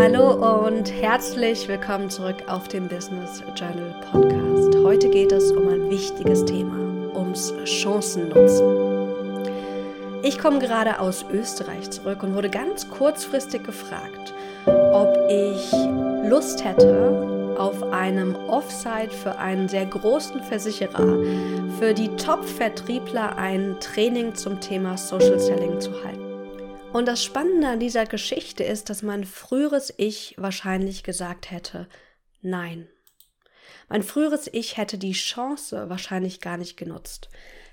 Hallo und herzlich willkommen zurück auf dem Business Journal Podcast. Heute geht es um ein wichtiges Thema, ums Chancennutzen. Ich komme gerade aus Österreich zurück und wurde ganz kurzfristig gefragt, ob ich Lust hätte, auf einem Offsite für einen sehr großen Versicherer, für die Top-Vertriebler ein Training zum Thema Social Selling zu halten. Und das Spannende an dieser Geschichte ist, dass mein früheres Ich wahrscheinlich gesagt hätte, nein. Mein früheres Ich hätte die Chance wahrscheinlich gar nicht genutzt.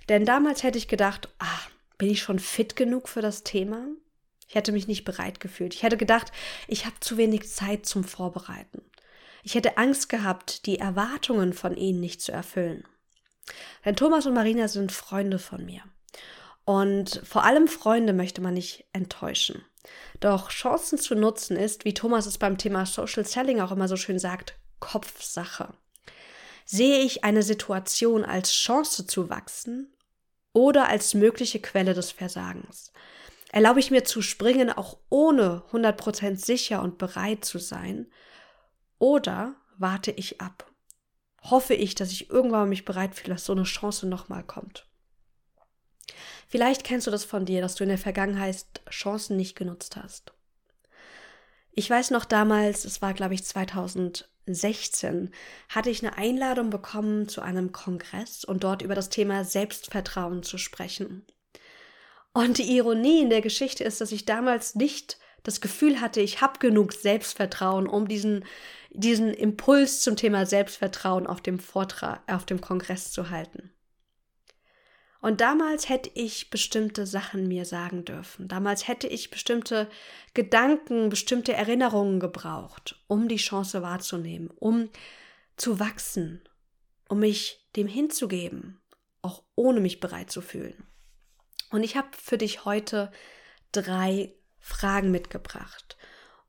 Denn damals hätte ich gedacht, ah, bin ich schon fit genug für das Thema? Ich hätte mich nicht bereit gefühlt. Ich hätte gedacht, ich habe zu wenig Zeit zum Vorbereiten. Ich hätte Angst gehabt, die Erwartungen von ihnen nicht zu erfüllen. Denn Thomas und Marina sind Freunde von mir. Und vor allem Freunde möchte man nicht enttäuschen. Doch Chancen zu nutzen ist, wie Thomas es beim Thema Social Selling auch immer so schön sagt, Kopfsache. Sehe ich eine Situation als Chance zu wachsen oder als mögliche Quelle des Versagens? Erlaube ich mir zu springen, auch ohne 100% sicher und bereit zu sein? Oder warte ich ab? Hoffe ich, dass ich irgendwann mich bereit fühle, dass so eine Chance nochmal kommt? Vielleicht kennst du das von dir, dass du in der Vergangenheit Chancen nicht genutzt hast. Ich weiß noch damals, es war glaube ich 2016, hatte ich eine Einladung bekommen zu einem Kongress und dort über das Thema Selbstvertrauen zu sprechen. Und die Ironie in der Geschichte ist, dass ich damals nicht das Gefühl hatte, ich habe genug Selbstvertrauen, um diesen, diesen Impuls zum Thema Selbstvertrauen auf dem Vortrag, auf dem Kongress zu halten. Und damals hätte ich bestimmte Sachen mir sagen dürfen. Damals hätte ich bestimmte Gedanken, bestimmte Erinnerungen gebraucht, um die Chance wahrzunehmen, um zu wachsen, um mich dem hinzugeben, auch ohne mich bereit zu fühlen. Und ich habe für dich heute drei Fragen mitgebracht,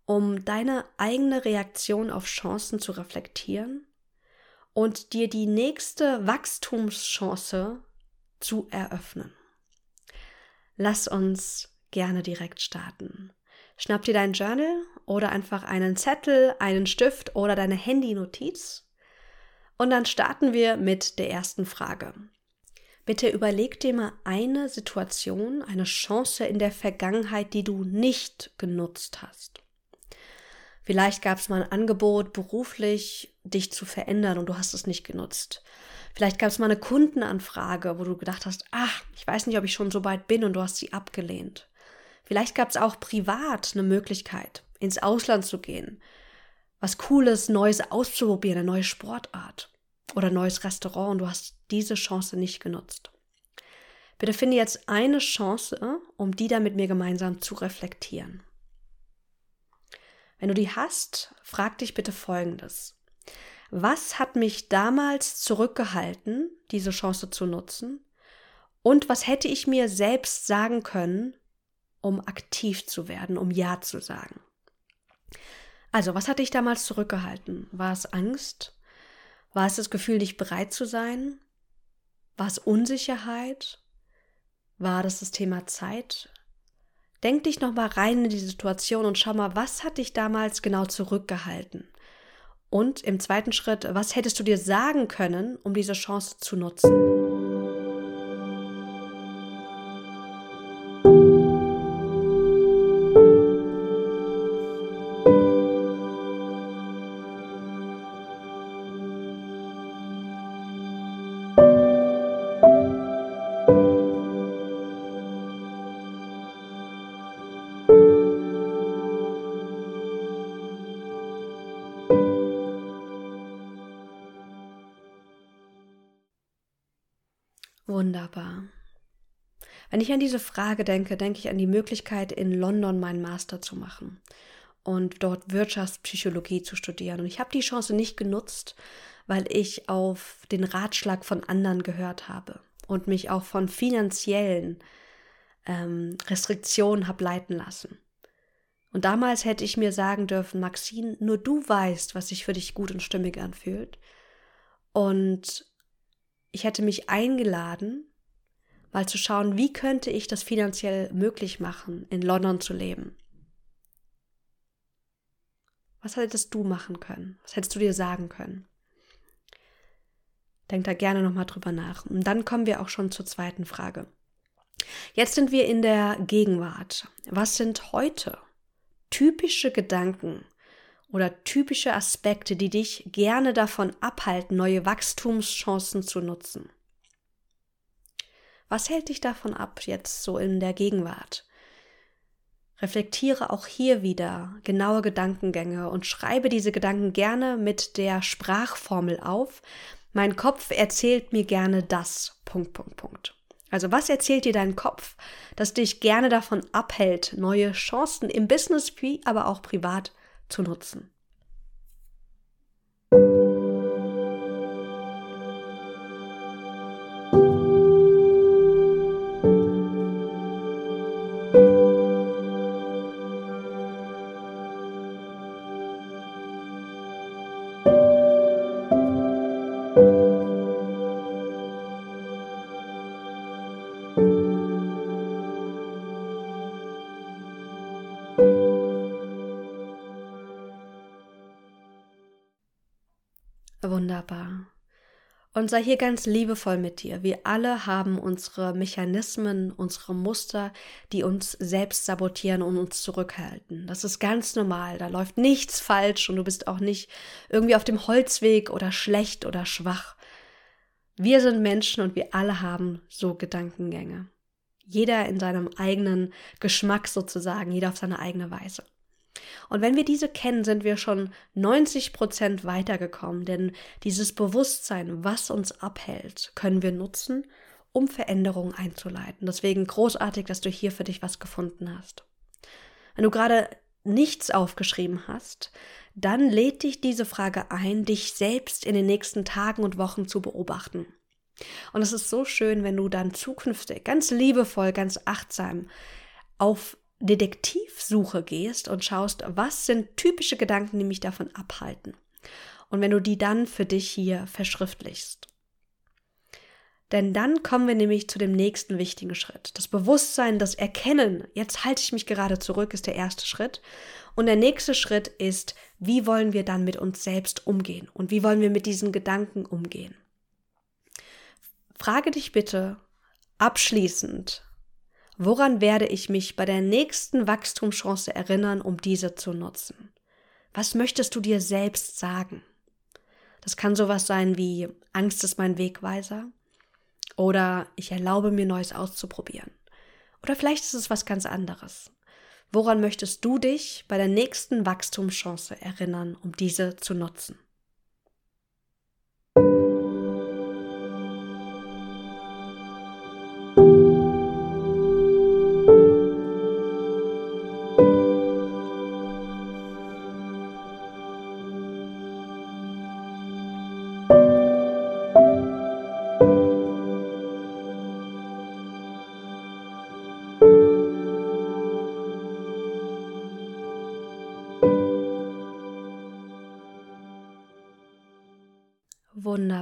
um deine eigene Reaktion auf Chancen zu reflektieren und dir die nächste Wachstumschance zu eröffnen. Lass uns gerne direkt starten. Schnapp dir dein Journal oder einfach einen Zettel, einen Stift oder deine Handy-Notiz und dann starten wir mit der ersten Frage. Bitte überleg dir mal eine Situation, eine Chance in der Vergangenheit, die du nicht genutzt hast. Vielleicht gab es mal ein Angebot, beruflich dich zu verändern und du hast es nicht genutzt. Vielleicht gab es mal eine Kundenanfrage, wo du gedacht hast, ach, ich weiß nicht, ob ich schon so weit bin und du hast sie abgelehnt. Vielleicht gab es auch privat eine Möglichkeit, ins Ausland zu gehen, was Cooles, Neues auszuprobieren, eine neue Sportart oder ein neues Restaurant und du hast diese Chance nicht genutzt. Bitte finde jetzt eine Chance, um die dann mit mir gemeinsam zu reflektieren. Wenn du die hast, frag dich bitte Folgendes. Was hat mich damals zurückgehalten, diese Chance zu nutzen? Und was hätte ich mir selbst sagen können, um aktiv zu werden, um Ja zu sagen? Also, was hatte ich damals zurückgehalten? War es Angst? War es das Gefühl, nicht bereit zu sein? War es Unsicherheit? War das das Thema Zeit? Denk dich noch mal rein in die Situation und schau mal, was hat dich damals genau zurückgehalten? Und im zweiten Schritt, was hättest du dir sagen können, um diese Chance zu nutzen? Wunderbar. Wenn ich an diese Frage denke, denke ich an die Möglichkeit, in London meinen Master zu machen und dort Wirtschaftspsychologie zu studieren. Und ich habe die Chance nicht genutzt, weil ich auf den Ratschlag von anderen gehört habe und mich auch von finanziellen ähm, Restriktionen habe leiten lassen. Und damals hätte ich mir sagen dürfen, Maxine, nur du weißt, was sich für dich gut und stimmig anfühlt. Und ich hätte mich eingeladen, mal zu schauen, wie könnte ich das finanziell möglich machen, in London zu leben. Was hättest du machen können? Was hättest du dir sagen können? Denk da gerne nochmal drüber nach. Und dann kommen wir auch schon zur zweiten Frage. Jetzt sind wir in der Gegenwart. Was sind heute typische Gedanken oder typische Aspekte, die dich gerne davon abhalten, neue Wachstumschancen zu nutzen? Was hält dich davon ab, jetzt so in der Gegenwart? Reflektiere auch hier wieder genaue Gedankengänge und schreibe diese Gedanken gerne mit der Sprachformel auf. Mein Kopf erzählt mir gerne das. Punkt, Punkt, Punkt. Also was erzählt dir dein Kopf, das dich gerne davon abhält, neue Chancen im Business wie aber auch privat zu nutzen? Wunderbar. Und sei hier ganz liebevoll mit dir. Wir alle haben unsere Mechanismen, unsere Muster, die uns selbst sabotieren und uns zurückhalten. Das ist ganz normal. Da läuft nichts falsch und du bist auch nicht irgendwie auf dem Holzweg oder schlecht oder schwach. Wir sind Menschen und wir alle haben so Gedankengänge. Jeder in seinem eigenen Geschmack sozusagen, jeder auf seine eigene Weise. Und wenn wir diese kennen, sind wir schon 90 Prozent weitergekommen, denn dieses Bewusstsein, was uns abhält, können wir nutzen, um Veränderungen einzuleiten. Deswegen großartig, dass du hier für dich was gefunden hast. Wenn du gerade nichts aufgeschrieben hast, dann lädt dich diese Frage ein, dich selbst in den nächsten Tagen und Wochen zu beobachten. Und es ist so schön, wenn du dann zukünftig ganz liebevoll, ganz achtsam auf Detektivsuche gehst und schaust, was sind typische Gedanken, die mich davon abhalten. Und wenn du die dann für dich hier verschriftlichst. Denn dann kommen wir nämlich zu dem nächsten wichtigen Schritt. Das Bewusstsein, das Erkennen, jetzt halte ich mich gerade zurück, ist der erste Schritt. Und der nächste Schritt ist, wie wollen wir dann mit uns selbst umgehen und wie wollen wir mit diesen Gedanken umgehen. Frage dich bitte abschließend, Woran werde ich mich bei der nächsten Wachstumschance erinnern, um diese zu nutzen? Was möchtest du dir selbst sagen? Das kann sowas sein wie Angst ist mein Wegweiser oder ich erlaube mir Neues auszuprobieren. Oder vielleicht ist es was ganz anderes. Woran möchtest du dich bei der nächsten Wachstumschance erinnern, um diese zu nutzen?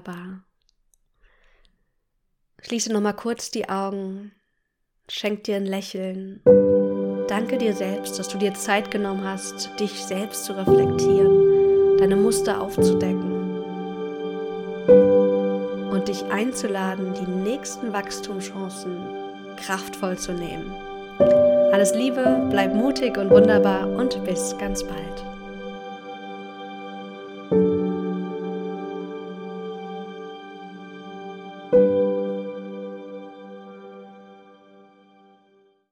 Wunderbar. Schließe nochmal kurz die Augen, schenk dir ein Lächeln. Danke dir selbst, dass du dir Zeit genommen hast, dich selbst zu reflektieren, deine Muster aufzudecken und dich einzuladen, die nächsten Wachstumschancen kraftvoll zu nehmen. Alles Liebe, bleib mutig und wunderbar und bis ganz bald.